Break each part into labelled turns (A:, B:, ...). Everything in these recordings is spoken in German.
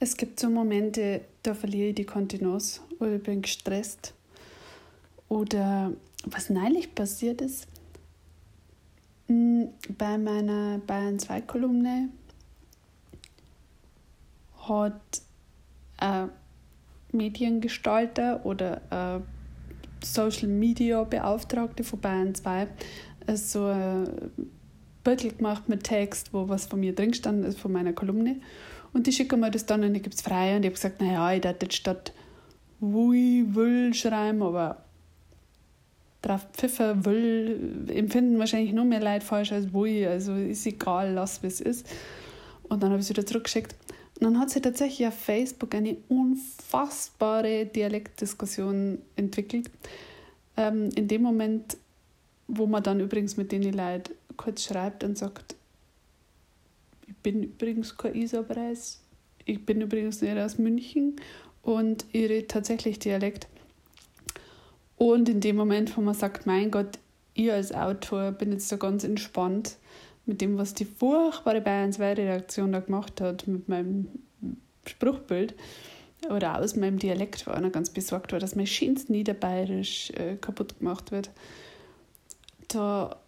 A: Es gibt so Momente, da verliere ich die Kontenance oder bin gestresst. Oder was neulich passiert ist, hm, bei meiner Bayern 2 Kolumne hat ein Mediengestalter oder ein Social Media Beauftragte von Bayern 2 so ein Beutel gemacht mit Text, wo was von mir drin stand, ist von meiner Kolumne. Und die schicken mir das dann und ich gebe es frei. Und ich habe gesagt, naja, ich darf jetzt statt Wui, will schreiben, aber drauf Pfiffer, will, empfinden wahrscheinlich nur mehr Leid falsch als Wui. Also ist egal, lass wie es ist. Und dann habe ich es wieder zurückgeschickt. Und dann hat sich tatsächlich auf Facebook eine unfassbare Dialektdiskussion entwickelt. Ähm, in dem Moment, wo man dann übrigens mit den Leuten kurz schreibt und sagt, bin übrigens kein Isarpreis, ich bin übrigens nicht aus München und ich rede tatsächlich Dialekt. Und in dem Moment, wo man sagt, mein Gott, ich als Autor bin jetzt da ganz entspannt mit dem, was die furchtbare Bayern 2 Redaktion da gemacht hat, mit meinem Spruchbild oder aus meinem Dialekt, war einer ganz besorgt war, dass mein schönes Niederbayerisch äh, kaputt gemacht wird. Da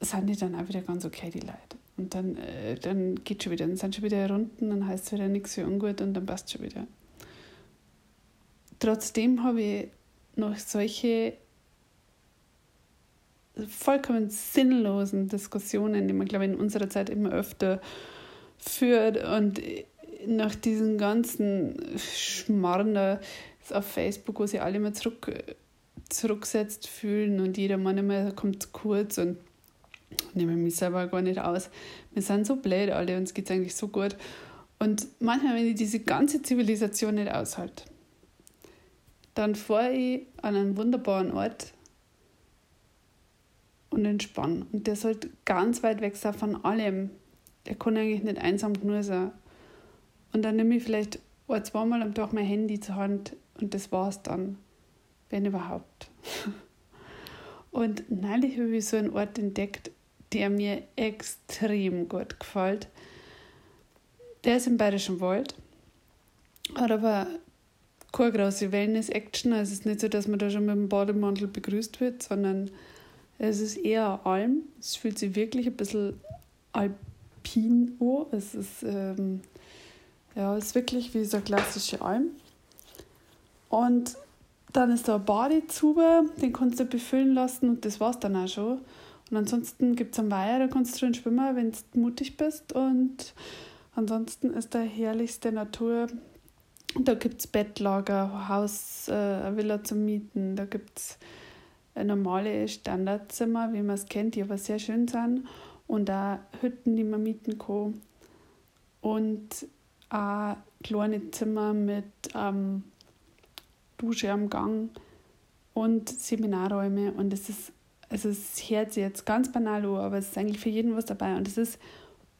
A: sind die dann auch wieder ganz okay, die Leute. Und dann, äh, dann geht schon wieder, dann sind schon wieder Runden, dann heißt es wieder nichts für ungut und dann passt schon wieder. Trotzdem habe ich noch solche vollkommen sinnlosen Diskussionen, die man, glaube ich, in unserer Zeit immer öfter führt und nach diesen ganzen Schmarrn da auf Facebook, wo sie alle immer zurück, zurückgesetzt fühlen und jeder Mann immer kommt kurz und nehmen mich selber gar nicht aus. Wir sind so blöd alle, uns geht es eigentlich so gut. Und manchmal, wenn ich diese ganze Zivilisation nicht aushalte, dann fahre ich an einen wunderbaren Ort und entspanne. Und der sollte ganz weit weg sein von allem. Der kann eigentlich nicht einsam genug sein. Und dann nehme ich vielleicht ein, zweimal am Tag mein Handy zur Hand und das war's dann, wenn überhaupt. Und neulich habe ich so einen Ort entdeckt, der mir extrem gut gefällt. Der ist im Bayerischen Wald, hat aber keine große Wellness-Action. Also es ist nicht so, dass man da schon mit dem Bademantel begrüßt wird, sondern es ist eher Alm. Es fühlt sich wirklich ein bisschen alpin an. Es ist, ähm, ja, es ist wirklich wie so eine klassische Alm. Und dann ist da ein Badezuber, den kannst du befüllen lassen und das war's dann auch schon. Und ansonsten gibt es einen Weiher, da kannst du drin schwimmen, wenn du mutig bist. Und ansonsten ist da herrlichste Natur. Da gibt es Bettlager, Haus, äh, Villa zum Mieten, da gibt es normale Standardzimmer, wie man es kennt, die aber sehr schön sind. Und auch Hütten, die man mieten kann. Und auch kleine Zimmer mit ähm, Dusche am Gang und Seminarräume. Und es ist also es hört sich jetzt ganz banal an, aber es ist eigentlich für jeden was dabei und es ist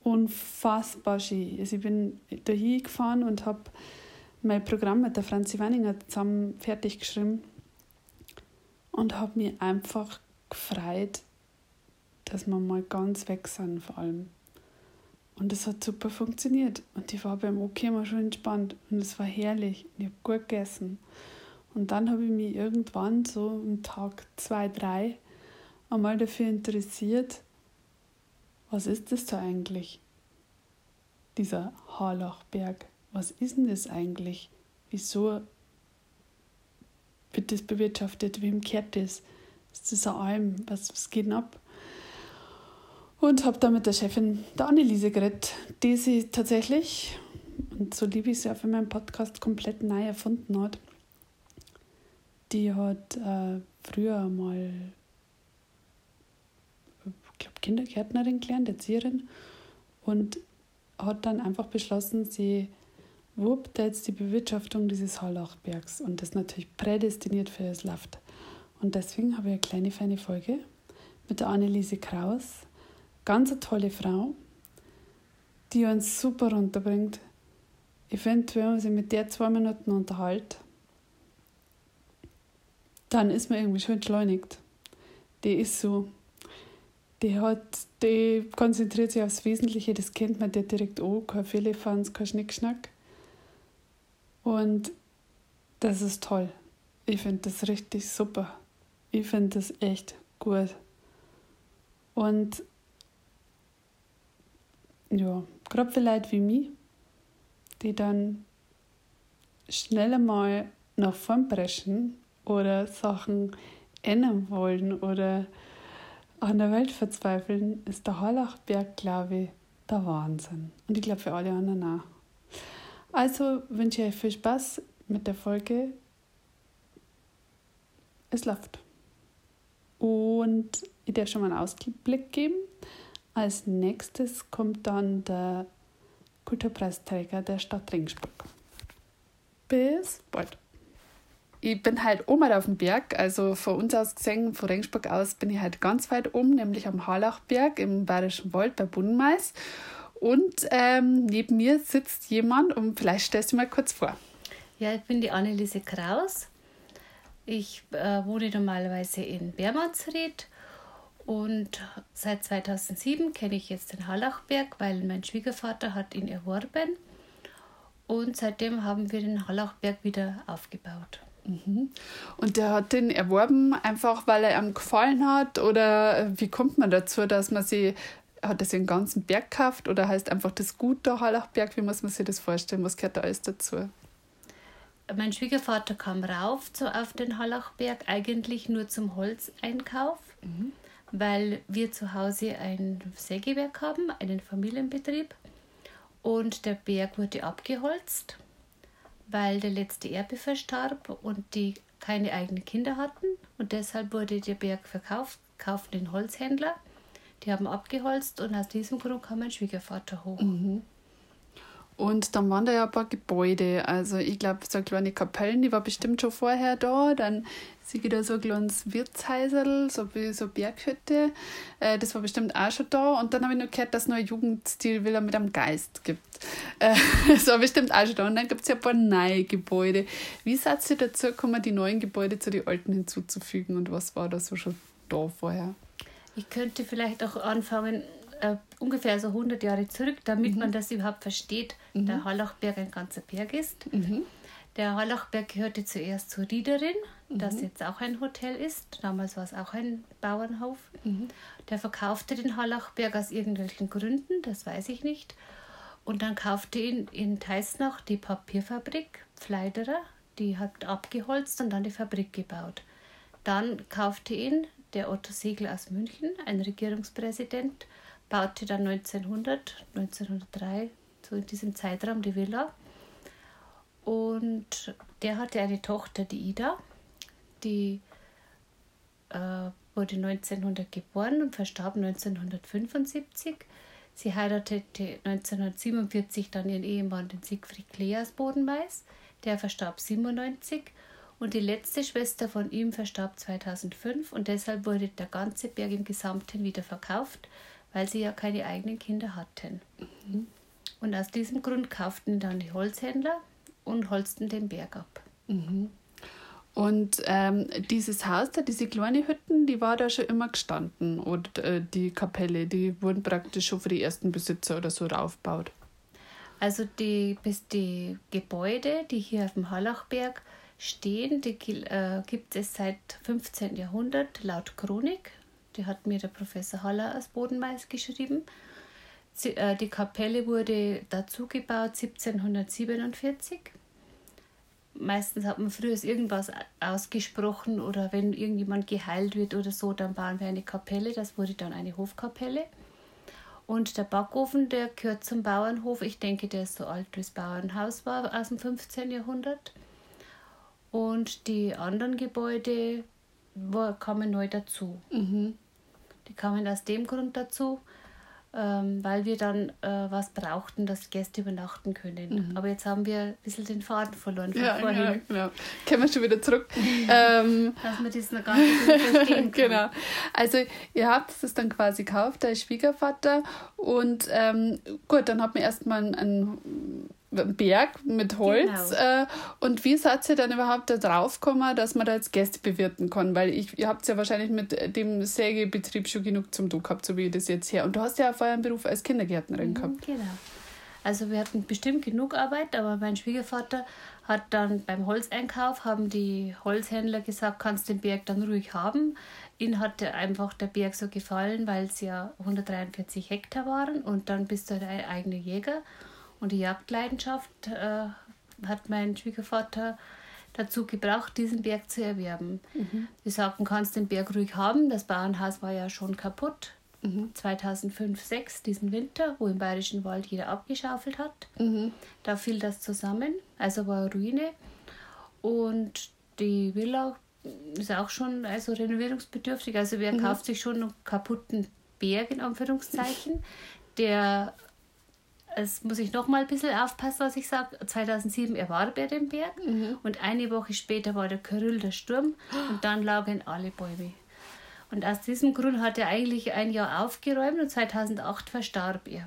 A: unfassbar schön. Also ich bin da hingefahren und habe mein Programm mit der Franzi Wanninger zusammen fertig geschrieben und habe mich einfach gefreut, dass wir mal ganz weg sind vor allem. Und es hat super funktioniert. Und ich war beim OK mal schon entspannt. Und es war herrlich. Und ich habe gut gegessen. Und dann habe ich mich irgendwann so am Tag zwei, drei einmal dafür interessiert, was ist das da eigentlich? Dieser Harlachberg, was ist denn das eigentlich? Wieso wird das bewirtschaftet? Wem kehrt das? Ist das eine Alm? Was, was geht denn ab? Und habe da mit der Chefin, der Anneliese, geredet, die sie tatsächlich, und so liebe ich sie auch für meinen Podcast, komplett neu erfunden hat. Die hat äh, früher mal glaube, Kindergärtnerin gelernt, Erzieherin und hat dann einfach beschlossen, sie wuppt jetzt die Bewirtschaftung dieses Hallachbergs und das natürlich prädestiniert für das Laft. Und deswegen habe ich eine kleine, feine Folge mit der Anneliese Kraus. Ganz eine tolle Frau, die uns super runterbringt. Ich finde, wenn man sich mit der zwei Minuten unterhält, dann ist man irgendwie schon entschleunigt. Die ist so die hat, die konzentriert sich aufs Wesentliche, das kennt man dir direkt auch, kein Philippans, kein Schnickschnack. Und das ist toll. Ich finde das richtig super. Ich finde das echt gut. Und ja, gerade Leute wie mich, die dann schnell mal nach vorn preschen oder Sachen ändern wollen oder an der Welt verzweifeln, ist der Harlachberg, glaube ich, der Wahnsinn. Und ich glaube für alle anderen auch. Also wünsche ich euch viel Spaß mit der Folge. Es läuft. Und ich darf schon mal einen Ausblick geben. Als nächstes kommt dann der Kulturpreisträger der Stadt Ringsburg. Bis bald. Ich bin halt oben auf dem Berg, also von uns aus gesehen, von Ringsburg aus bin ich halt ganz weit oben, nämlich am Harlachberg im Bayerischen Wald bei Bunnenmais. Und ähm, neben mir sitzt jemand und vielleicht stellst du mal kurz vor.
B: Ja, ich bin die Anneliese Kraus. Ich äh, wohne normalerweise in Bermansried und seit 2007 kenne ich jetzt den Hallachberg, weil mein Schwiegervater hat ihn erworben. Und seitdem haben wir den Hallachberg wieder aufgebaut.
A: Mhm. Und der hat den erworben, einfach weil er ihm gefallen hat? Oder wie kommt man dazu, dass man sie, hat er sich den ganzen Berg gekauft oder heißt einfach das Gut der Hallachberg? Wie muss man sich das vorstellen? Was gehört da alles dazu?
B: Mein Schwiegervater kam rauf zu, auf den Hallachberg, eigentlich nur zum Holzeinkauf. Mhm weil wir zu Hause ein Sägewerk haben, einen Familienbetrieb. Und der Berg wurde abgeholzt, weil der letzte Erbe verstarb und die keine eigenen Kinder hatten. Und deshalb wurde der Berg verkauft, kauften den Holzhändler. Die haben abgeholzt und aus diesem Grund kam mein Schwiegervater hoch.
A: Mhm. Und dann waren da ja ein paar Gebäude. Also ich glaube, so kleine Kapellen, die war bestimmt schon vorher da. Dann sehe ich da so ein kleines Wirtshäuserl, so wie so Berghütte. Äh, das war bestimmt auch schon da. Und dann habe ich noch gehört, dass es noch ein Jugendstil wieder mit einem Geist gibt. Äh, das war bestimmt auch schon da. Und dann gibt es ja ein paar neue Gebäude. Wie seid ihr dazu gekommen, die neuen Gebäude zu den alten hinzuzufügen? Und was war da so schon da vorher?
B: Ich könnte vielleicht auch anfangen, äh, ungefähr so 100 Jahre zurück, damit mhm. man das überhaupt versteht, mhm. der Hallachberg ein ganzer Berg ist. Mhm. Der Hallachberg gehörte zuerst zu Riederin, das mhm. jetzt auch ein Hotel ist. Damals war es auch ein Bauernhof. Mhm. Der verkaufte den Hallachberg aus irgendwelchen Gründen, das weiß ich nicht. Und dann kaufte ihn in Teisnach die Papierfabrik Pfleiderer, die hat abgeholzt und dann die Fabrik gebaut. Dann kaufte ihn der Otto Segel aus München, ein Regierungspräsident, baute dann 1900, 1903, so in diesem Zeitraum die Villa. Und der hatte eine Tochter, die Ida, die äh, wurde 1900 geboren und verstarb 1975. Sie heiratete 1947 dann ihren Ehemann, den Siegfried Klee aus. Der verstarb 97 und die letzte Schwester von ihm verstarb 2005 und deshalb wurde der ganze Berg im Gesamten wieder verkauft weil sie ja keine eigenen Kinder hatten. Mhm. Und aus diesem Grund kauften dann die Holzhändler und holzten den Berg ab.
A: Mhm. Und ähm, dieses Haus da, diese kleinen Hütten, die war da schon immer gestanden. Und äh, die Kapelle, die wurden praktisch schon für die ersten Besitzer oder so aufgebaut.
B: Also die, bis die Gebäude, die hier auf dem Hallachberg stehen, die äh, gibt es seit 15. Jahrhundert laut Chronik. Die hat mir der Professor Haller aus Bodenmais geschrieben. Äh, die Kapelle wurde dazu gebaut 1747. Meistens hat man früher irgendwas ausgesprochen oder wenn irgendjemand geheilt wird oder so, dann bauen wir eine Kapelle. Das wurde dann eine Hofkapelle. Und der Backofen, der gehört zum Bauernhof. Ich denke, der ist so alt wie das Bauernhaus war aus dem 15. Jahrhundert. Und die anderen Gebäude kamen neu dazu. Mhm. Die kamen aus dem Grund dazu, ähm, weil wir dann äh, was brauchten, dass Gäste übernachten können. Mhm. Aber jetzt haben wir ein bisschen den Faden verloren von
A: ja, vorhin. Ja, genau. Kommen wir schon wieder zurück. ähm,
B: dass wir das noch gar nicht verstehen können.
A: genau. Also ihr habt es dann quasi gekauft, der Schwiegervater. Und ähm, gut, dann hat man erstmal einen, einen Berg mit Holz. Genau. Äh, und wie seid ihr dann überhaupt da drauf gekommen, dass man da jetzt Gäste bewirten kann? Weil ich, ihr habt ja wahrscheinlich mit dem Sägebetrieb schon genug zum Tun gehabt, so wie das jetzt her. Und du hast ja auch vorher einen Beruf als Kindergärtnerin mhm, gehabt.
B: Genau. Also wir hatten bestimmt genug Arbeit, aber mein Schwiegervater hat dann beim Holzeinkauf, haben die Holzhändler gesagt, kannst den Berg dann ruhig haben. Ihnen hat einfach der Berg so gefallen, weil es ja 143 Hektar waren und dann bist du der eigene Jäger. Und die Jagdleidenschaft äh, hat mein Schwiegervater dazu gebracht, diesen Berg zu erwerben. Mhm. Wir sagten, kannst den Berg ruhig haben. Das Bauernhaus war ja schon kaputt. 2005, 2006, diesen Winter, wo im Bayerischen Wald jeder abgeschaufelt hat. Mhm. Da fiel das zusammen, also war Ruine. Und die Villa ist auch schon also renovierungsbedürftig. Also wer mhm. kauft sich schon einen kaputten Berg in Anführungszeichen, der es muss ich noch mal ein bisschen aufpassen, was ich sage. 2007 erwarb er den Berg mhm. und eine Woche später war der Kyrill der Sturm und dann lagen alle Bäume. Und aus diesem Grund hat er eigentlich ein Jahr aufgeräumt und 2008 verstarb er.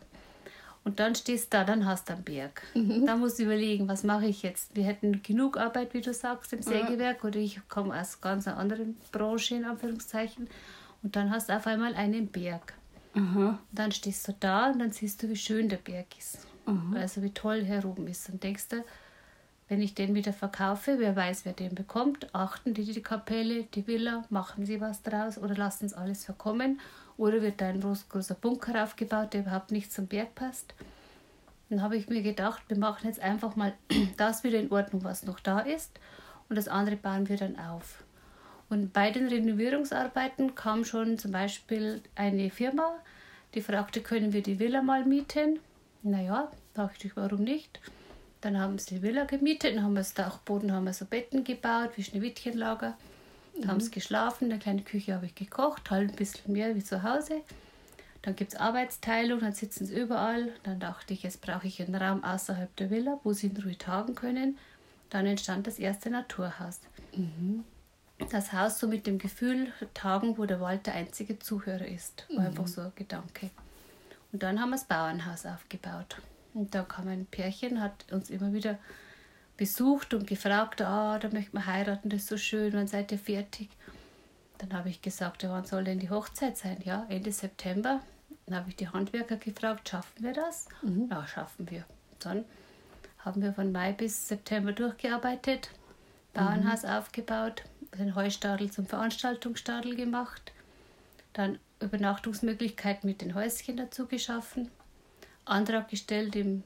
B: Und dann stehst du da, dann hast du einen Berg. Mhm. Da musst du überlegen, was mache ich jetzt? Wir hätten genug Arbeit, wie du sagst, im Sägewerk, oder ich komme aus ganz einer anderen Branche, in Anführungszeichen. Und dann hast du auf einmal einen Berg. Mhm. Dann stehst du da und dann siehst du, wie schön der Berg ist. Mhm. Also wie toll er oben ist. Und denkst du, wenn ich den wieder verkaufe, wer weiß, wer den bekommt, achten die die Kapelle, die Villa, machen sie was draus oder lassen es alles verkommen oder wird da ein großer Bunker aufgebaut, der überhaupt nicht zum Berg passt. Dann habe ich mir gedacht, wir machen jetzt einfach mal das wieder in Ordnung, was noch da ist und das andere bauen wir dann auf. Und bei den Renovierungsarbeiten kam schon zum Beispiel eine Firma, die fragte, können wir die Villa mal mieten? Naja, dachte ich, warum nicht? Dann haben sie die Villa gemietet, dann haben wir das Dachboden, haben wir so Betten gebaut, wie Schneewittchenlager. Dann mhm. haben sie geschlafen, in der kleinen Küche habe ich gekocht, halt ein bisschen mehr wie zu Hause. Dann gibt es Arbeitsteilung, dann sitzen sie überall. Dann dachte ich, jetzt brauche ich einen Raum außerhalb der Villa, wo sie in Ruhe tagen können. Dann entstand das erste Naturhaus. Mhm. Das Haus so mit dem Gefühl, tagen, wo der Wald der einzige Zuhörer ist. War mhm. einfach so ein Gedanke. Und dann haben wir das Bauernhaus aufgebaut. Und da kam ein Pärchen, hat uns immer wieder besucht und gefragt, ah, da möchte man heiraten, das ist so schön, wann seid ihr fertig? Dann habe ich gesagt, ja, wann soll denn die Hochzeit sein? Ja, Ende September. Dann habe ich die Handwerker gefragt, schaffen wir das? Mhm. Ja, schaffen wir. Dann haben wir von Mai bis September durchgearbeitet, Bauernhaus mhm. aufgebaut, den Heustadel zum Veranstaltungsstadel gemacht, dann Übernachtungsmöglichkeiten mit den Häuschen dazu geschaffen Antrag gestellt im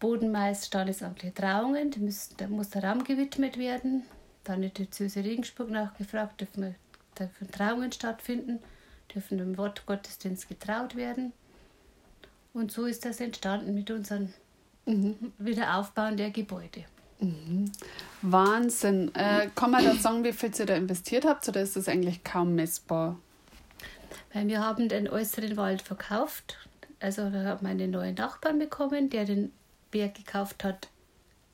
B: Bodenmais standesamtliche Trauungen, da muss, da muss der Raum gewidmet werden. Dann in der Diözese Regensburg nachgefragt, dürfen, dürfen Trauungen stattfinden, dürfen im Wort Gottesdienst getraut werden. Und so ist das entstanden mit unserem mhm. Wiederaufbauen der Gebäude.
A: Mhm. Wahnsinn. Äh, kann man da sagen, wie viel ihr da investiert habt oder ist das eigentlich kaum messbar?
B: Weil wir haben den äußeren Wald verkauft also da hat meine neuen Nachbarn bekommen, der den Berg gekauft hat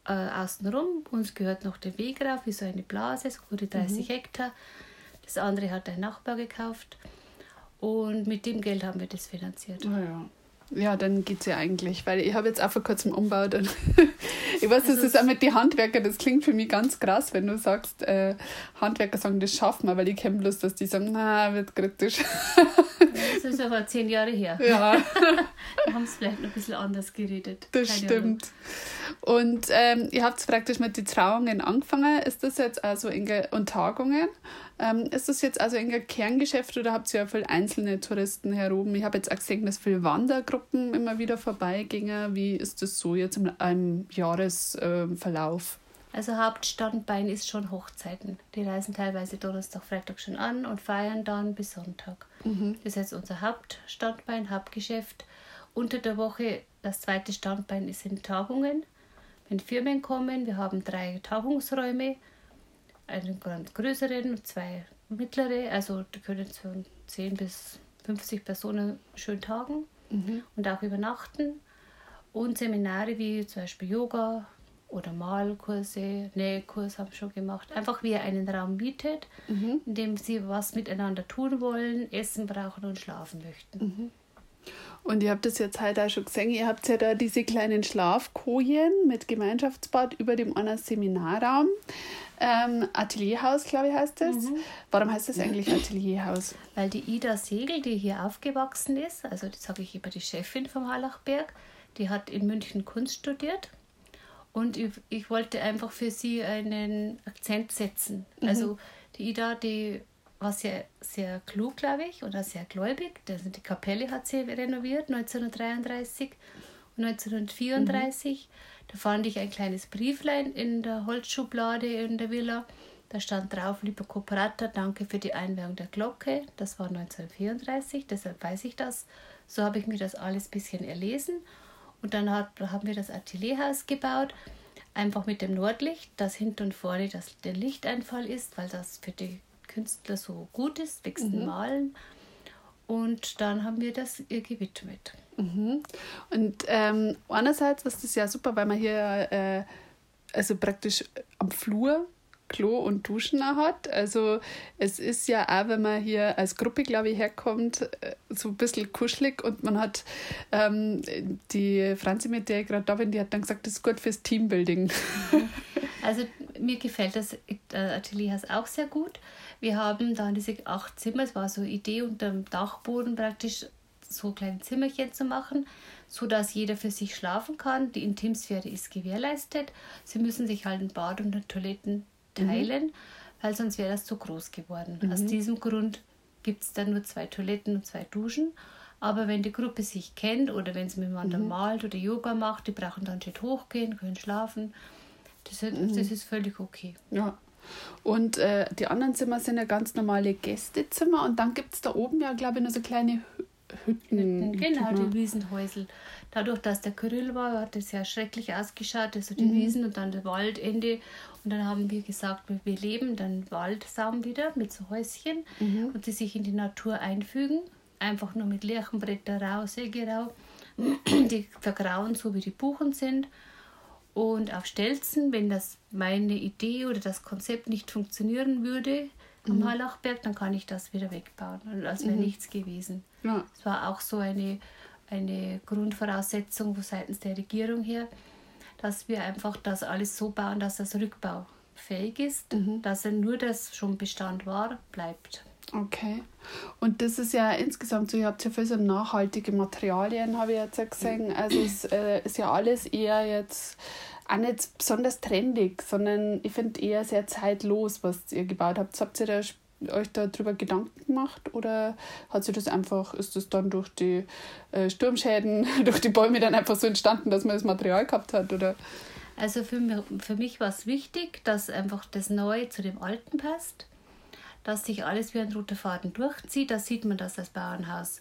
B: äh, außenrum. Uns gehört noch der Weg rauf, wie so eine Blase, so gute 30 mhm. Hektar. Das andere hat ein Nachbar gekauft. Und mit dem Geld haben wir das finanziert.
A: Oh ja. Ja, dann geht es ja eigentlich, weil ich habe jetzt auch vor kurzem umgebaut und ich weiß, das also ist auch mit den Handwerkern, das klingt für mich ganz krass, wenn du sagst, äh, Handwerker sagen, das schaffen wir, weil ich kenne bloß, dass die sagen, na, wird kritisch.
B: Das ist aber zehn Jahre her. Ja. da haben sie vielleicht noch ein bisschen anders geredet.
A: Das Keine stimmt. Ahnung. Und ähm, ihr habt praktisch mit den Trauungen angefangen. Ist das jetzt also in und Tagungen? Ähm, ist das jetzt also ein Kerngeschäft oder habt ihr ja viele einzelne Touristen heroben? Ich habe jetzt auch gesehen, dass viele Wandergruppen immer wieder vorbeigingen. Wie ist das so jetzt im, im Jahresverlauf?
B: Also Hauptstandbein ist schon Hochzeiten. Die reisen teilweise Donnerstag, Freitag schon an und feiern dann bis Sonntag. Mhm. Das ist jetzt unser Hauptstandbein, Hauptgeschäft. Unter der Woche das zweite Standbein ist in Tagungen. Wenn Firmen kommen, wir haben drei Tagungsräume, einen ganz größeren und zwei mittlere. Also da können von 10 bis 50 Personen schön tagen mhm. und auch übernachten. Und Seminare wie zum Beispiel Yoga, oder Malkurse, Nähkurs haben schon gemacht. Einfach wie er einen Raum bietet, mhm. in dem sie was miteinander tun wollen, essen brauchen und schlafen möchten. Mhm.
A: Und ihr habt das jetzt halt auch schon gesehen, ihr habt ja da diese kleinen Schlafkojen mit Gemeinschaftsbad über dem einen Seminarraum. Ähm, Atelierhaus, glaube ich, heißt das. Mhm. Warum heißt das eigentlich Atelierhaus?
B: Weil die Ida Segel, die hier aufgewachsen ist, also das sage ich über die Chefin vom Hallachberg, Die hat in München Kunst studiert und ich, ich wollte einfach für sie einen Akzent setzen. Mhm. Also die Ida, die war sehr, sehr klug, glaube ich, oder sehr gläubig. Also die Kapelle hat sie renoviert 1933 und 1934. Mhm. Da fand ich ein kleines Brieflein in der Holzschublade in der Villa. Da stand drauf, lieber Kooperata, danke für die Einweihung der Glocke. Das war 1934, deshalb weiß ich das. So habe ich mir das alles ein bisschen erlesen. Und dann hat, haben wir das Atelierhaus gebaut, einfach mit dem Nordlicht, das hinten und vorne das, der Lichteinfall ist, weil das für die Künstler so gut ist, wächst mhm. Malen. Und dann haben wir das ihr gewidmet.
A: Mhm. Und ähm, einerseits ist das ja super, weil man hier äh, also praktisch am Flur Klo und Duschen hat. Also es ist ja auch, wenn man hier als Gruppe, glaube ich, herkommt, äh, so ein bisschen kuschelig und man hat ähm, die Franzi, mit der ich gerade da bin, die hat dann gesagt, das ist gut fürs Teambuilding.
B: Also mir gefällt das äh, Atelierhaus auch sehr gut. Wir haben da diese acht Zimmer, es war so eine Idee unter dem Dachboden praktisch so kleine Zimmerchen zu machen, so dass jeder für sich schlafen kann. Die Intimsphäre ist gewährleistet. Sie müssen sich halt ein Bad und Toiletten teilen, mhm. weil sonst wäre das zu groß geworden. Mhm. Aus diesem Grund gibt es dann nur zwei Toiletten und zwei Duschen. Aber wenn die Gruppe sich kennt oder wenn sie miteinander mhm. malt oder Yoga macht, die brauchen dann nicht hochgehen, können schlafen. Das, mhm. das ist völlig okay.
A: Ja. Und äh, die anderen Zimmer sind ja ganz normale Gästezimmer und dann gibt es da oben ja, glaube ich, nur so kleine Hütten.
B: Genau, die Wiesenhäusel. Dadurch, dass der Kyrill war, hat es ja schrecklich ausgeschaut, also die mhm. Wiesen und dann das Waldende. Und dann haben wir gesagt, wir leben dann Waldsaum wieder mit so Häuschen mhm. und die sich in die Natur einfügen. Einfach nur mit Lärchenbretter rau, Sägerau. Die vergrauen, so wie die Buchen sind. Und auf Stelzen, wenn das meine Idee oder das Konzept nicht funktionieren würde, am mhm. Harlachberg, dann kann ich das wieder wegbauen, als wäre mhm. nichts gewesen. Ja. Das war auch so eine, eine Grundvoraussetzung seitens der Regierung her, dass wir einfach das alles so bauen, dass das rückbaufähig ist, mhm. dass er nur das schon Bestand war, bleibt.
A: Okay. Und das ist ja insgesamt so, ihr habt ja viel so nachhaltige Materialien, habe ich jetzt ja gesehen. Also es äh, ist ja alles eher jetzt auch nicht besonders trendig, sondern ich finde eher sehr zeitlos, was ihr gebaut habt. Habt ihr da, euch darüber Gedanken gemacht oder hat sich das einfach, ist das dann durch die äh, Sturmschäden, durch die Bäume dann einfach so entstanden, dass man das Material gehabt hat? Oder?
B: Also für mich, für mich war es wichtig, dass einfach das Neue zu dem Alten passt, dass sich alles wie ein roter Faden durchzieht. Da sieht man, dass das Bauernhaus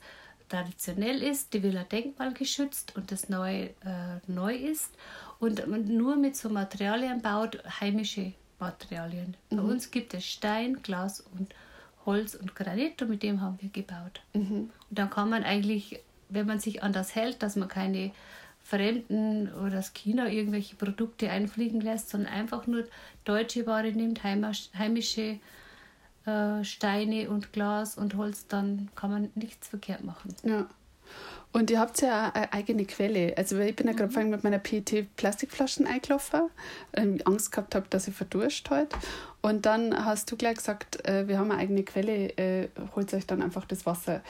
B: traditionell ist, die Villa denkmalgeschützt und das Neue äh, neu ist und nur mit so Materialien baut, heimische Materialien. Mhm. Bei uns gibt es Stein, Glas und Holz und Granit und mit dem haben wir gebaut. Mhm. Und dann kann man eigentlich, wenn man sich an das hält, dass man keine Fremden oder das China irgendwelche Produkte einfliegen lässt, sondern einfach nur deutsche Ware nimmt, heimische äh, Steine und Glas und Holz, dann kann man nichts verkehrt machen.
A: Ja. Und ihr habt ja eine eigene Quelle. Also ich bin ja gerade mhm. mit meiner PET-Plastikflaschen eingelaufen, ich Angst gehabt habe, dass ich verdurst halt. Und dann hast du gleich gesagt, äh, wir haben eine eigene Quelle, äh, holt euch dann einfach das Wasser.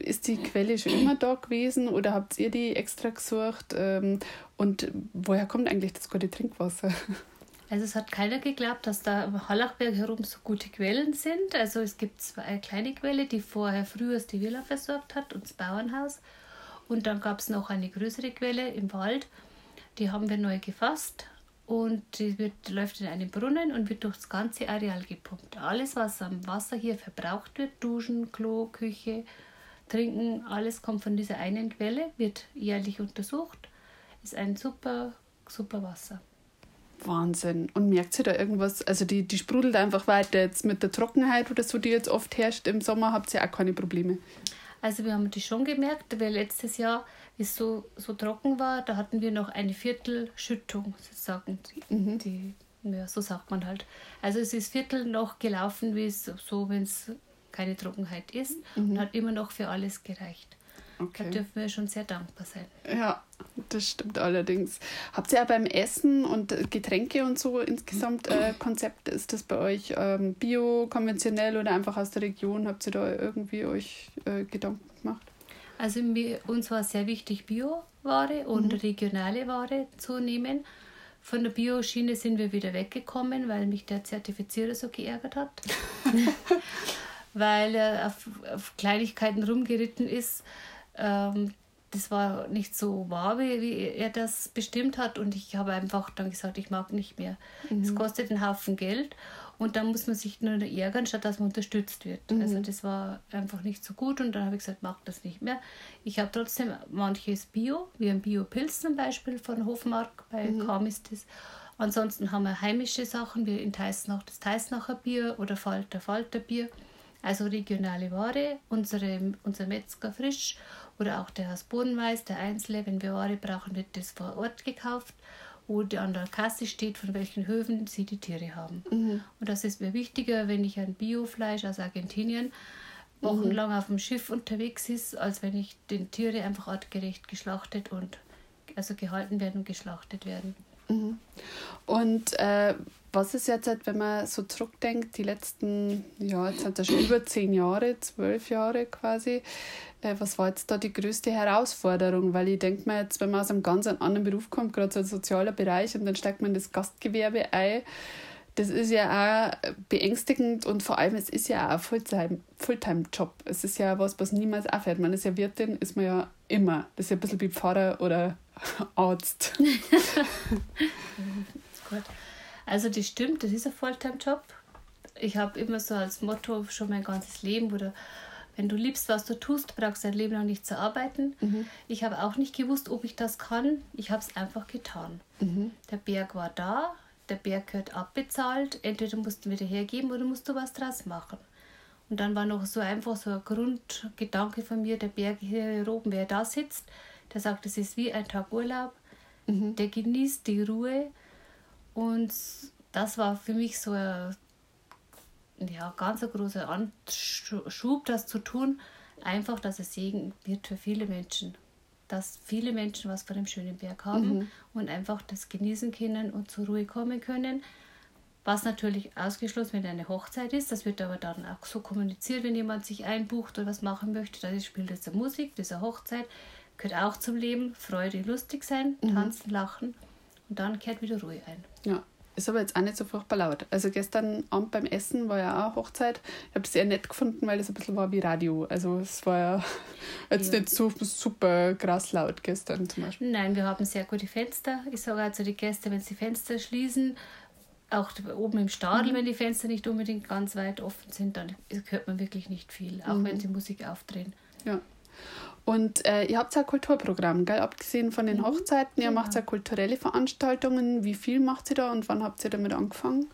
A: Ist die Quelle schon immer da gewesen oder habt ihr die extra gesucht? Ähm, und woher kommt eigentlich das gute Trinkwasser?
B: Also es hat keiner geglaubt, dass da am Hallachberg herum so gute Quellen sind. Also es gibt zwei kleine Quelle, die vorher früher die Villa versorgt hat und das Bauernhaus. Und dann gab es noch eine größere Quelle im Wald. Die haben wir neu gefasst und die wird, läuft in einen Brunnen und wird durchs ganze Areal gepumpt. Alles, was am Wasser hier verbraucht wird, Duschen, Klo, Küche, Trinken, alles kommt von dieser einen Quelle, wird jährlich untersucht. Ist ein super, super Wasser.
A: Wahnsinn. Und merkt ihr da irgendwas? Also die, die sprudelt einfach weiter jetzt mit der Trockenheit oder so, die jetzt oft herrscht im Sommer, habt ihr auch keine Probleme?
B: Also wir haben das schon gemerkt, weil letztes Jahr, wie es so, so trocken war, da hatten wir noch eine Viertelschüttung, sozusagen. Mhm. Die, ja, so sagt man halt. Also es ist Viertel noch gelaufen, wie es so, wenn es keine Trockenheit ist mhm. und hat immer noch für alles gereicht. Okay. Da dürfen wir schon sehr dankbar sein.
A: Ja, das stimmt allerdings. Habt ihr ja beim Essen und Getränke und so insgesamt äh, Konzept? Ist das bei euch ähm, bio, konventionell oder einfach aus der Region? Habt ihr da irgendwie euch äh, Gedanken gemacht?
B: Also uns war sehr wichtig, Bio-Ware und mhm. regionale Ware zu nehmen. Von der Bioschiene sind wir wieder weggekommen, weil mich der Zertifizierer so geärgert hat. weil er auf, auf, Kleinigkeiten rumgeritten ist. Ähm, das war nicht so wahr, wie, wie, er das bestimmt hat. Und ich habe einfach dann gesagt, ich mag nicht mehr. Es mhm. kostet einen Haufen Geld. Und dann muss man sich nur ärgern, statt dass man unterstützt wird. Mhm. Also das war einfach nicht so gut und dann habe ich gesagt, mach das nicht mehr. Ich habe trotzdem manches Bio, wie ein Bio-Pilz zum Beispiel von Hofmark, bei mhm. Kam ist das. Ansonsten haben wir heimische Sachen, wie in Teisnach das Teisnacher Bier oder Falter Falter Bier. Also regionale Ware, unsere, unser Metzger frisch oder auch der Bodenweiß, der Einzelne, wenn wir Ware brauchen, wird das vor Ort gekauft wo an der Kasse steht, von welchen Höfen sie die Tiere haben. Mhm. Und das ist mir wichtiger, wenn ich ein Biofleisch aus Argentinien wochenlang mhm. auf dem Schiff unterwegs ist, als wenn ich den Tiere einfach artgerecht geschlachtet und also gehalten werden und geschlachtet werden.
A: Mhm. Und äh, was ist jetzt, wenn man so zurückdenkt, die letzten, ja, jetzt sind das schon über zehn Jahre, zwölf Jahre quasi, äh, was war jetzt da die größte Herausforderung? Weil ich denke mir jetzt, wenn man aus einem ganz anderen Beruf kommt, gerade so ein sozialer Bereich, und dann steigt man das Gastgewerbe ein, das ist ja auch beängstigend und vor allem, es ist ja auch ein Fulltime, Fulltime-Job. Es ist ja was, was niemals aufhört. Man ist ja Wirtin, ist man ja immer. Das ist ja ein bisschen wie Pfarrer oder Arzt.
B: gut. Also das stimmt, das ist ein Fulltime-Job. Ich habe immer so als Motto schon mein ganzes Leben, oder wenn du liebst, was du tust, brauchst du dein Leben lang nicht zu arbeiten. Mhm. Ich habe auch nicht gewusst, ob ich das kann. Ich habe es einfach getan. Mhm. Der Berg war da, der Berg gehört abbezahlt. Entweder musst du wieder hergeben oder musst du was draus machen. Und dann war noch so einfach so ein Grundgedanke von mir, der Berg hier oben, wer da sitzt, der sagt, es ist wie ein Tag Urlaub, mhm. der genießt die Ruhe. Und das war für mich so ein ja, ganz ein großer Anschub, das zu tun. Einfach, dass es Segen wird für viele Menschen. Dass viele Menschen was von dem schönen Berg haben mhm. und einfach das genießen können und zur Ruhe kommen können. Was natürlich ausgeschlossen, wenn eine Hochzeit ist, das wird aber dann auch so kommuniziert, wenn jemand sich einbucht oder was machen möchte. Da spielt jetzt Musik, diese Hochzeit, gehört auch zum Leben. Freude, lustig sein, mhm. tanzen, lachen und dann kehrt wieder Ruhe ein.
A: Ja, ist aber jetzt auch nicht so furchtbar laut. Also gestern Abend beim Essen war ja auch Hochzeit. Ich habe das eher nett gefunden, weil es ein bisschen war wie Radio. Also es war ja jetzt ja. nicht so super krass laut gestern zum Beispiel.
B: Nein, wir haben sehr gute Fenster. Ich sage also die Gäste, wenn sie Fenster schließen, auch oben im Stadel, mhm. wenn die Fenster nicht unbedingt ganz weit offen sind, dann hört man wirklich nicht viel, auch mhm. wenn sie Musik aufdrehen.
A: Ja. Und äh, ihr habt ja ein Kulturprogramm, gell? abgesehen von den mhm. Hochzeiten. Ihr ja. macht ja kulturelle Veranstaltungen. Wie viel macht ihr da und wann habt ihr damit angefangen?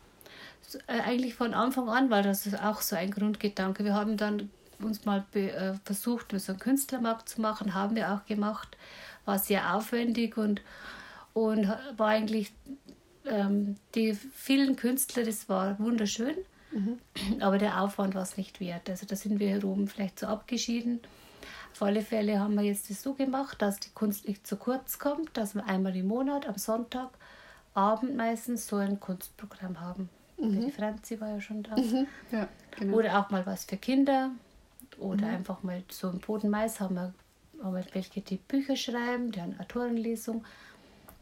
B: So, äh, eigentlich von Anfang an war das auch so ein Grundgedanke. Wir haben dann uns mal äh, versucht, so einen Künstlermarkt zu machen, haben wir auch gemacht. War sehr aufwendig und, und war eigentlich ähm, die vielen Künstler, das war wunderschön, mhm. aber der Aufwand war es nicht wert. Also da sind wir hier oben vielleicht so abgeschieden. Alle Fälle haben wir jetzt das so gemacht, dass die Kunst nicht zu kurz kommt, dass wir einmal im Monat am Sonntagabend meistens so ein Kunstprogramm haben. Mhm. Die Franzi war ja schon da. Mhm. Ja, genau. Oder auch mal was für Kinder. Oder mhm. einfach mal so im Bodenmais haben wir, haben wir welche, die Bücher schreiben, die eine Autorenlesung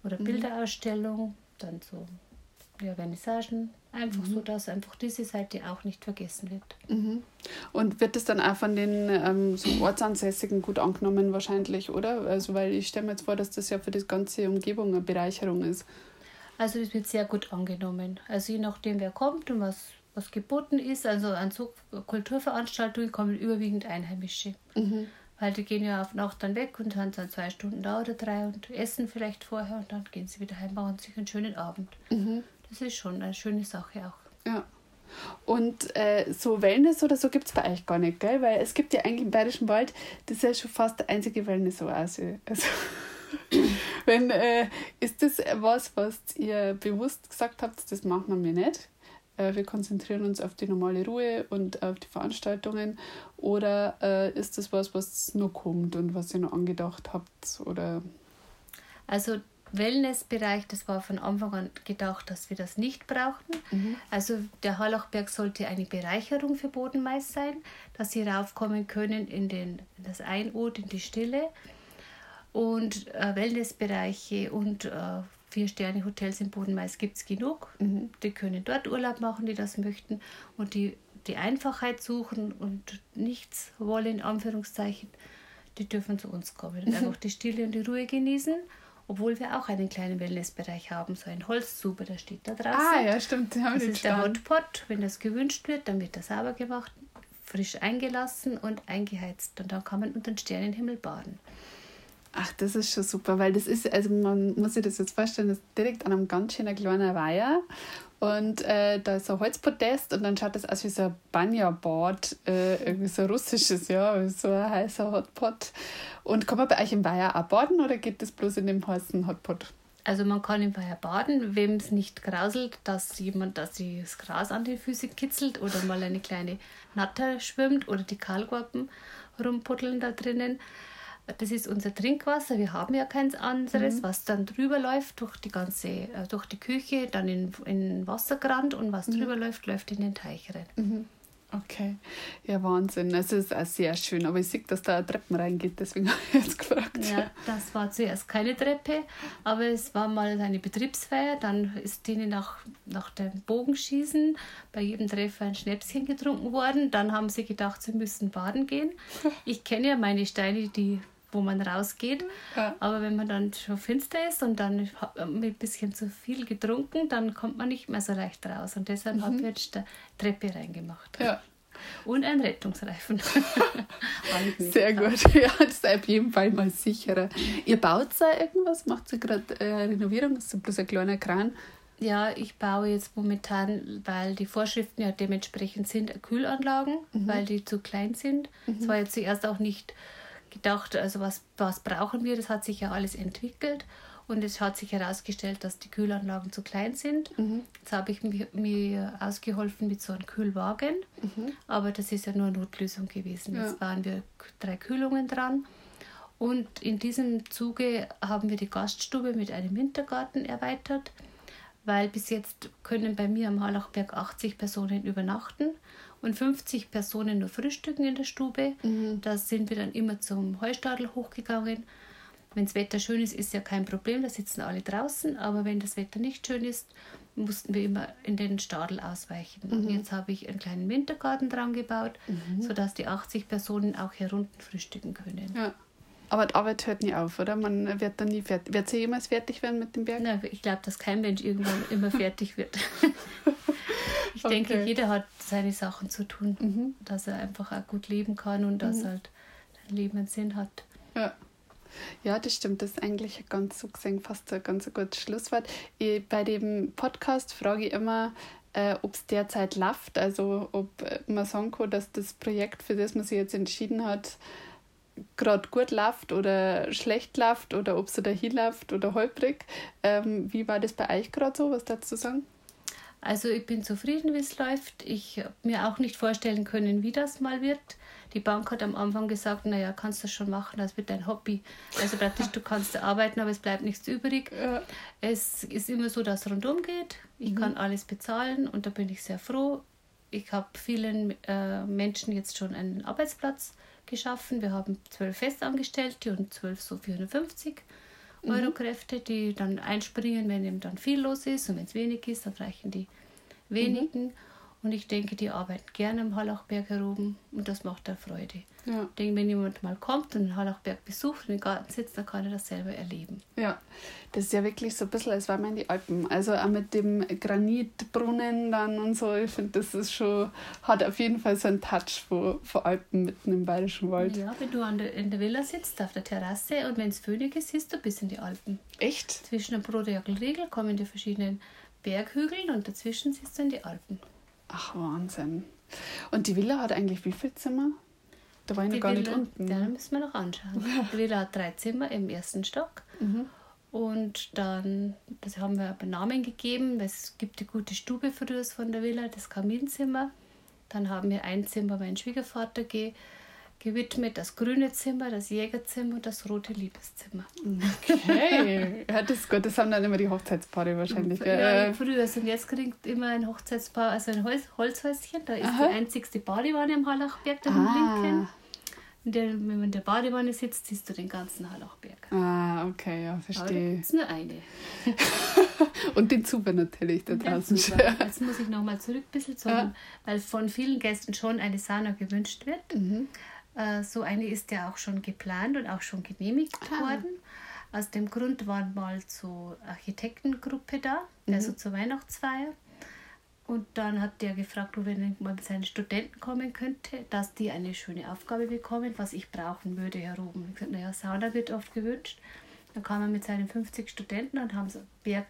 B: oder mhm. Bilderausstellung, dann so ja, Vernissagen Einfach mhm. so, dass einfach diese Seite auch nicht vergessen wird.
A: Mhm. Und wird es dann auch von den ähm, so Ortsansässigen gut angenommen wahrscheinlich, oder? Also weil ich stelle mir jetzt vor, dass das ja für die ganze Umgebung eine Bereicherung ist.
B: Also es wird sehr gut angenommen. Also je nachdem, wer kommt und was, was geboten ist, also an so Kulturveranstaltungen kommen überwiegend Einheimische. Mhm. Weil die gehen ja auf Nacht dann weg und haben dann zwei Stunden da oder drei und essen vielleicht vorher und dann gehen sie wieder heim, machen sich einen schönen Abend. Mhm. Das ist schon eine schöne Sache auch.
A: Ja. Und äh, so Wellness oder so gibt es bei euch gar nicht, gell? Weil es gibt ja eigentlich im Bayerischen Wald, das ist ja schon fast der einzige Wellness-Oase. Also, wenn, äh, ist das was, was ihr bewusst gesagt habt, das machen wir nicht? Äh, wir konzentrieren uns auf die normale Ruhe und auf die Veranstaltungen. Oder äh, ist das was, was nur kommt und was ihr noch angedacht habt? Oder?
B: Also Wellnessbereich, das war von Anfang an gedacht, dass wir das nicht brauchten. Mhm. Also der Hallachberg sollte eine Bereicherung für Bodenmais sein, dass sie raufkommen können in, den, in das Einod, in die Stille. Und äh, Wellnessbereiche und äh, Vier-Sterne-Hotels in Bodenmais gibt es genug. Mhm. Die können dort Urlaub machen, die das möchten. Und die die Einfachheit suchen und nichts wollen, in Anführungszeichen, die dürfen zu uns kommen und einfach die Stille und die Ruhe genießen. Obwohl wir auch einen kleinen Wellnessbereich haben, so ein Holzzuber, der steht da draußen.
A: Ah, ja, stimmt.
B: haben das ist der Hotpot. Wenn das gewünscht wird, dann wird das sauber gemacht, frisch eingelassen und eingeheizt. Und dann kann man unter den Sternenhimmel baden.
A: Ach, das ist schon super, weil das ist, also man muss sich das jetzt vorstellen, das ist direkt an einem ganz schönen kleinen Weiher. Und äh, da ist ein Holzpodest und dann schaut das aus wie so ein Banya-Bad, äh, irgendwie so russisches, ja, so ein heißer Hotpot. Und kann man bei euch im Weiher auch baden oder geht das bloß in dem heißen Hotpot?
B: Also man kann im Weiher baden, wem es nicht grauselt, dass jemand, dass sie das Gras an den Füßen kitzelt oder mal eine kleine Natter schwimmt oder die Kahlgurken rumputteln da drinnen das ist unser Trinkwasser, wir haben ja keins anderes, mhm. was dann drüber läuft durch die ganze, äh, durch die Küche, dann in, in Wassergrand und was mhm. drüber läuft, läuft in den Teich rein.
A: Mhm. Okay, ja Wahnsinn. Es ist auch sehr schön, aber ich sehe, dass da Treppen reingeht, deswegen habe ich jetzt gefragt.
B: Ja, das war zuerst keine Treppe, aber es war mal eine Betriebsfeier, dann ist denen nach, nach dem Bogenschießen bei jedem Treffer ein Schnäpschen getrunken worden, dann haben sie gedacht, sie müssen baden gehen. Ich kenne ja meine Steine, die wo man rausgeht. Ja. Aber wenn man dann schon finster ist und dann mit ein bisschen zu viel getrunken, dann kommt man nicht mehr so leicht raus. Und deshalb mhm. habe ich jetzt eine Treppe reingemacht.
A: Ja.
B: Und ein Rettungsreifen.
A: Sehr gut. Ja, das ist auf jeden Fall mal sicherer. Ihr baut da irgendwas? Macht ihr gerade äh, Renovierung? Das ist bloß ein kleiner Kran.
B: Ja, ich baue jetzt momentan, weil die Vorschriften ja dementsprechend sind, Kühlanlagen, mhm. weil die zu klein sind. Es mhm. war jetzt zuerst auch nicht gedacht, also was, was brauchen wir? Das hat sich ja alles entwickelt und es hat sich herausgestellt, dass die Kühlanlagen zu klein sind. Mhm. Jetzt habe ich mir, mir, ausgeholfen mit so einem Kühlwagen, mhm. aber das ist ja nur eine Notlösung gewesen. Ja. Jetzt waren wir drei Kühlungen dran. Und in diesem Zuge haben wir die Gaststube mit einem Wintergarten erweitert, weil bis jetzt können bei mir am Hallachberg 80 Personen übernachten und 50 Personen nur frühstücken in der Stube. Mhm. Da sind wir dann immer zum Heustadel hochgegangen. Wenn das Wetter schön ist, ist ja kein Problem, da sitzen alle draußen. Aber wenn das Wetter nicht schön ist, mussten wir immer in den Stadel ausweichen. Mhm. Und jetzt habe ich einen kleinen Wintergarten dran gebaut, mhm. sodass die 80 Personen auch hier unten frühstücken können.
A: Ja. Aber die Arbeit hört nie auf, oder? Man wird dann nie fertig. Wird sie jemals fertig werden mit dem Berg?
B: Nein, ich glaube, dass kein Mensch irgendwann immer fertig wird. ich okay. denke, jeder hat seine Sachen zu tun, mhm. dass er einfach auch gut leben kann und dass mhm. halt sein Leben einen Sinn hat.
A: Ja. Ja, das stimmt. Das ist eigentlich ganz so gesehen fast ein ganz gutes Schlusswort. Ich, bei dem Podcast frage ich immer, äh, ob es derzeit läuft, also ob man sagen kann, dass das Projekt, für das man sich jetzt entschieden hat, gerade gut läuft oder schlecht läuft oder ob es dahin läuft oder holprig. Ähm, wie war das bei euch gerade so? Was dazu sagen?
B: Also ich bin zufrieden, wie es läuft. Ich habe mir auch nicht vorstellen können, wie das mal wird. Die Bank hat am Anfang gesagt, naja, kannst du das schon machen, das wird dein Hobby. Also praktisch, du kannst arbeiten, aber es bleibt nichts übrig. Ja. Es ist immer so, dass es rundum geht. Ich mhm. kann alles bezahlen und da bin ich sehr froh. Ich habe vielen äh, Menschen jetzt schon einen Arbeitsplatz geschaffen. Wir haben zwölf Festangestellte und zwölf so 450 mhm. Euro Kräfte, die dann einspringen, wenn eben dann viel los ist und wenn es wenig ist, dann reichen die wenigen. Mhm. Und ich denke, die arbeiten gerne am Hallachberg heroben und das macht da Freude. Ja. Ich denke, wenn jemand mal kommt und den Hallachberg besucht und im Garten sitzt, dann kann er das selber erleben.
A: Ja, das ist ja wirklich so ein bisschen, als wäre man in die Alpen. Also auch mit dem Granitbrunnen dann und so. Ich finde, das ist schon, hat auf jeden Fall so einen Touch von, von Alpen mitten im Bayerischen Wald.
B: Ja, wenn du an der, in der Villa sitzt, auf der Terrasse und wenn es föhnig ist, siehst du bis in die Alpen.
A: Echt?
B: Zwischen dem Broderjagel-Riegel kommen die verschiedenen Berghügel und dazwischen siehst du in die Alpen.
A: Ach, Wahnsinn. Und die Villa hat eigentlich wie viele Zimmer? Da war ich noch gar
B: Villa,
A: nicht unten.
B: Ja, müssen wir noch anschauen. Die Villa hat drei Zimmer im ersten Stock. Mhm. Und dann, das haben wir aber Namen gegeben. Es gibt die gute Stube früher von der Villa, das Kaminzimmer. Dann haben wir ein Zimmer, mein Schwiegervater gewidmet das grüne Zimmer, das Jägerzimmer und das rote Liebeszimmer.
A: Okay, ja, das ist gut. Das haben dann immer die Hochzeitspaare wahrscheinlich.
B: Ja, früher. Und jetzt kriegt immer ein Hochzeitspaar, also ein Holz, Holzhäuschen. Da ist Aha. die einzigste Badewanne am Hallachberg, da ah. linken. Der, wenn man in der Badewanne sitzt, siehst du den ganzen Hallachberg.
A: Ah, okay, ja, verstehe.
B: Das ist nur eine.
A: und den Zuber natürlich da draußen.
B: Jetzt muss ich nochmal zurück ein bisschen, zum, ah. weil von vielen Gästen schon eine Sauna gewünscht wird. Mhm. Äh, so eine ist ja auch schon geplant und auch schon genehmigt ah. worden. Aus dem Grund waren mal so Architektengruppe da, mhm. also zur Weihnachtsfeier. Und dann hat der gefragt, ob er mal mit seinen Studenten kommen könnte, dass die eine schöne Aufgabe bekommen, was ich brauchen würde hier oben. Ich gesagt, naja, Sauna wird oft gewünscht. Dann kam er mit seinen 50 Studenten und haben so Berg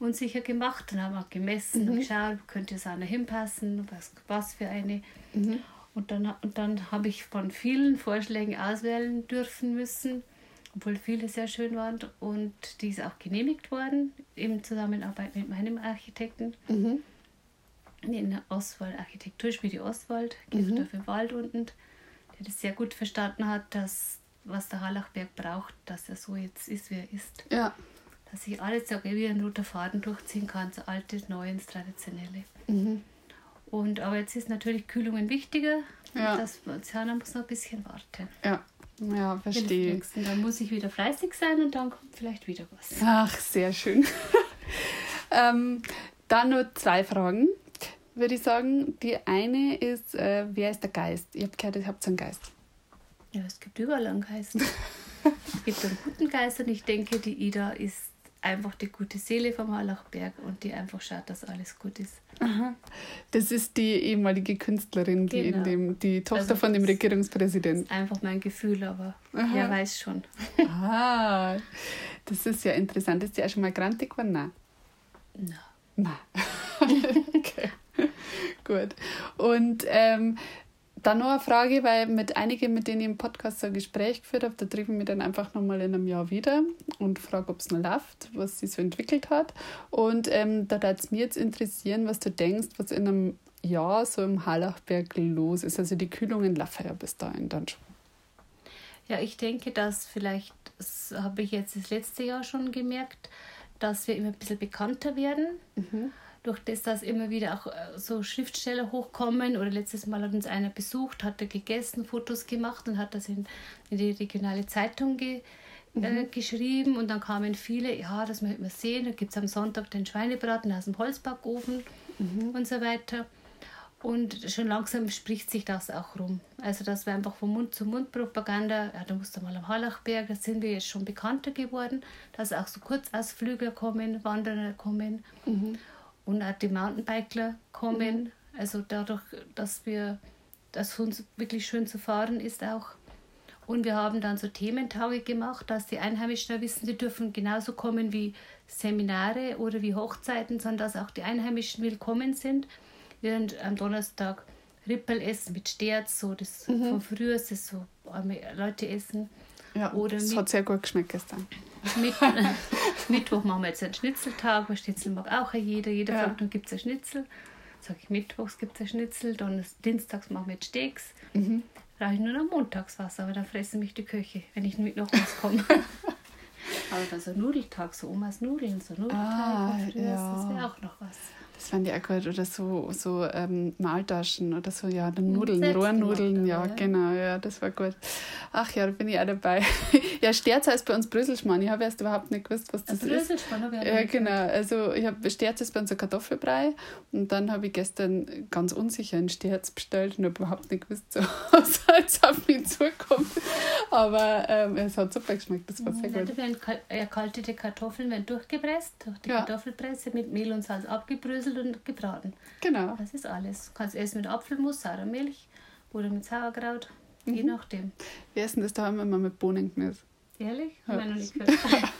B: unsicher gemacht. Dann haben wir gemessen mhm. und geschaut, könnte Sauna hinpassen, was, was für eine. Mhm. Und dann, und dann habe ich von vielen Vorschlägen auswählen dürfen müssen, obwohl viele sehr schön waren. Und die ist auch genehmigt worden, in Zusammenarbeit mit meinem Architekten. Mhm. In der Oswald, Architekturschmiede Oswald, Giftdorf mhm. im Wald unten, der das sehr gut verstanden hat, dass was der Hallachberg braucht, dass er so jetzt ist, wie er ist. Ja. Dass ich alles so wie ein roter Faden durchziehen kann, so altes, neues, traditionelle. Mhm. Und, aber jetzt ist natürlich Kühlungen wichtiger. Ja. Das Ozeaner muss noch ein bisschen warten.
A: Ja, ja verstehe.
B: Dann muss ich wieder fleißig sein und dann kommt vielleicht wieder was.
A: Ach, sehr schön. ähm, dann nur zwei Fragen, würde ich sagen. Die eine ist, äh, wer ist der Geist? Ich habe gehört, ihr habt einen Geist.
B: Ja, es gibt überall einen Geist. es gibt einen guten Geist und ich denke, die Ida ist einfach die gute Seele vom Hallachberg und die einfach schaut, dass alles gut ist.
A: Aha. Das ist die ehemalige Künstlerin, die genau. in dem, die Tochter also von dem Regierungspräsidenten.
B: Das ist einfach mein Gefühl, aber Aha. wer weiß schon.
A: ah, das ist ja interessant. Ist die auch schon mal grantig geworden? Nein.
B: Nein.
A: Nein. okay. Gut. Und ähm, dann noch eine Frage, weil mit einigen, mit denen ich im Podcast so ein Gespräch geführt habe, da treffen wir dann einfach nochmal in einem Jahr wieder und frage, ob es noch läuft, was sich so entwickelt hat. Und ähm, da würde es mir jetzt interessieren, was du denkst, was in einem Jahr so im Hallachberg los ist. Also die Kühlungen laufen ja bis dahin dann schon.
B: Ja, ich denke, dass vielleicht, das habe ich jetzt das letzte Jahr schon gemerkt, dass wir immer ein bisschen bekannter werden. Mhm durch das, dass immer wieder auch äh, so Schriftsteller hochkommen oder letztes Mal hat uns einer besucht, hat er gegessen, Fotos gemacht und hat das in, in die regionale Zeitung ge, äh, mhm. äh, geschrieben und dann kamen viele, ja, das möchten wir sehen, da gibt es am Sonntag den Schweinebraten aus dem Holzbackofen mhm. und so weiter. Und schon langsam spricht sich das auch rum. Also das war einfach von Mund zu Mund Propaganda. Ja, da musst du mal am Hallachberg, da sind wir jetzt schon bekannter geworden, dass auch so Kurzausflüge kommen, Wanderer kommen. Mhm und auch die Mountainbikler kommen. Mhm. Also dadurch, dass wir, dass für uns wirklich schön zu fahren ist auch. Und wir haben dann so Thementage gemacht, dass die Einheimischen wissen, sie dürfen genauso kommen wie Seminare oder wie Hochzeiten, sondern dass auch die Einheimischen willkommen sind. Während am Donnerstag Rippel essen mit Sterz, so das mhm. von früher, das so Leute essen.
A: Ja, oder das mit, hat sehr gut geschmeckt gestern.
B: Mit, Mittwoch machen wir jetzt einen Schnitzeltag, weil Schnitzel mag auch jeder. Jeder ja. fragt, dann gibt es ein Schnitzel. Sag ich, Mittwochs gibt es ein Schnitzel, dann Dienstags machen wir jetzt Steaks. Mhm. Brauche ich nur noch Montagswasser, aber dann fressen mich die Köche, wenn ich mit noch was komme. aber bei so Nudeltag, so Omas Nudeln, so Nudeltag, ah, ja. das wäre auch noch was.
A: Das ich auch gut. Oder so, so ähm, Maltaschen oder so, ja, dann Nudeln, Rohrnudeln, ja, ja, genau, ja, das war gut. Ach ja, da bin ich auch dabei. ja, Sterz heißt bei uns Bröselschmann. Ich habe erst überhaupt nicht gewusst, was das ist. Bröselschmann habe ich Ja, genau. Also ich habe Sterz ist bei uns ein Kartoffelbrei und dann habe ich gestern ganz unsicher einen Sterz bestellt und habe überhaupt nicht gewusst, so, was jetzt auf mich zukommt. Aber ähm, es hat super geschmeckt, das war sehr ja, gut.
B: Erkaltete Kartoffeln werden durchgepresst, durch die ja. Kartoffelpresse mit Mehl und Salz abgebröselt gebröselt und gebraten.
A: Genau.
B: Das ist alles. Du kannst essen mit Apfelmus, Sauermilch oder mit Sauerkraut, mhm. je nachdem.
A: Wir essen das daheim immer mit Bohnenkniss.
B: Ehrlich? Ja. Ich noch nicht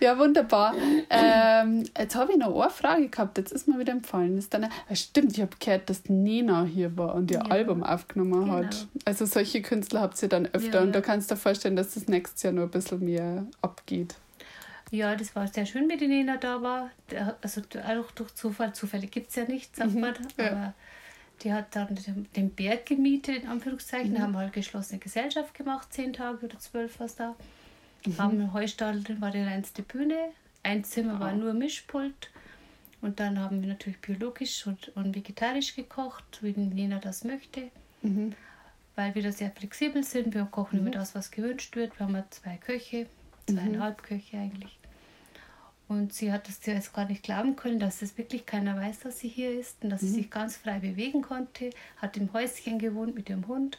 A: ja, wunderbar. Ähm, jetzt habe ich noch eine Frage gehabt, jetzt ist mir wieder empfallen. Ist dann, äh, stimmt, ich habe gehört, dass Nina hier war und ihr ja. Album aufgenommen genau. hat. Also solche Künstler habt ihr dann öfter ja. und da kannst du dir vorstellen, dass das nächstes Jahr nur ein bisschen mehr abgeht.
B: Ja, das war sehr schön, wie die Nena da war. Also auch durch Zufall, Zufälle gibt es ja nicht, sagt mhm, man. Ja. Aber Die hat dann den Berg gemietet, in Anführungszeichen,
A: Mhm.
B: haben halt geschlossene Gesellschaft gemacht, zehn Tage oder zwölf was da.
A: Mhm.
B: Haben im Heustall drin war die reinste Bühne, ein Zimmer war nur Mischpult. Und dann haben wir natürlich biologisch und, und vegetarisch gekocht, wie Lena das möchte,
A: Mhm.
B: weil wir da sehr flexibel sind. Wir kochen immer das, was gewünscht wird. Wir haben ja zwei Köche, zweieinhalb Köche eigentlich. Und sie hat es zuerst gar nicht glauben können, dass es wirklich keiner weiß, dass sie hier ist und dass sie sich ganz frei bewegen konnte. Hat im Häuschen gewohnt mit ihrem Hund.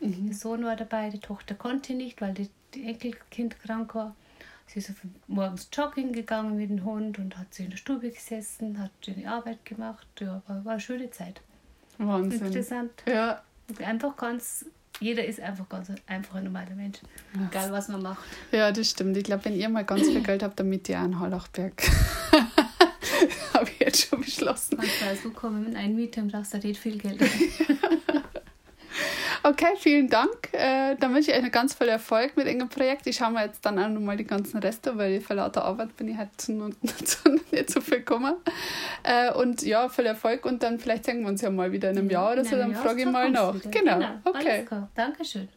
B: Der Sohn war dabei, die Tochter konnte nicht, weil die, die Enkelkind krank war. Sie ist morgens jogging gegangen mit dem Hund und hat sie in der Stube gesessen, hat ihre Arbeit gemacht. Ja, war, war eine schöne Zeit.
A: Wahnsinn.
B: Interessant.
A: Ja,
B: Einfach ganz, jeder ist einfach ganz einfach ein normaler Mensch. Egal was man macht.
A: ja, das stimmt. Ich glaube, wenn ihr mal ganz viel Geld habt, dann mit ihr einen Hallachberg. Habe ich jetzt schon beschlossen.
B: Manchmal so kommen mit einem Mieter und brauchst du nicht viel Geld.
A: Okay, vielen Dank. Äh, dann wünsche ich euch noch ganz viel Erfolg mit eurem Projekt. Ich schaue mir jetzt dann auch nochmal die ganzen Reste, weil für lauter Arbeit bin ich halt zu, zu, nicht so viel gekommen. Äh, und ja, viel Erfolg und dann vielleicht sehen wir uns ja mal wieder in einem Jahr oder
B: In
A: so. Dann frage ich mal nach. Genau.
B: Alles
A: Okay.
B: Dankeschön.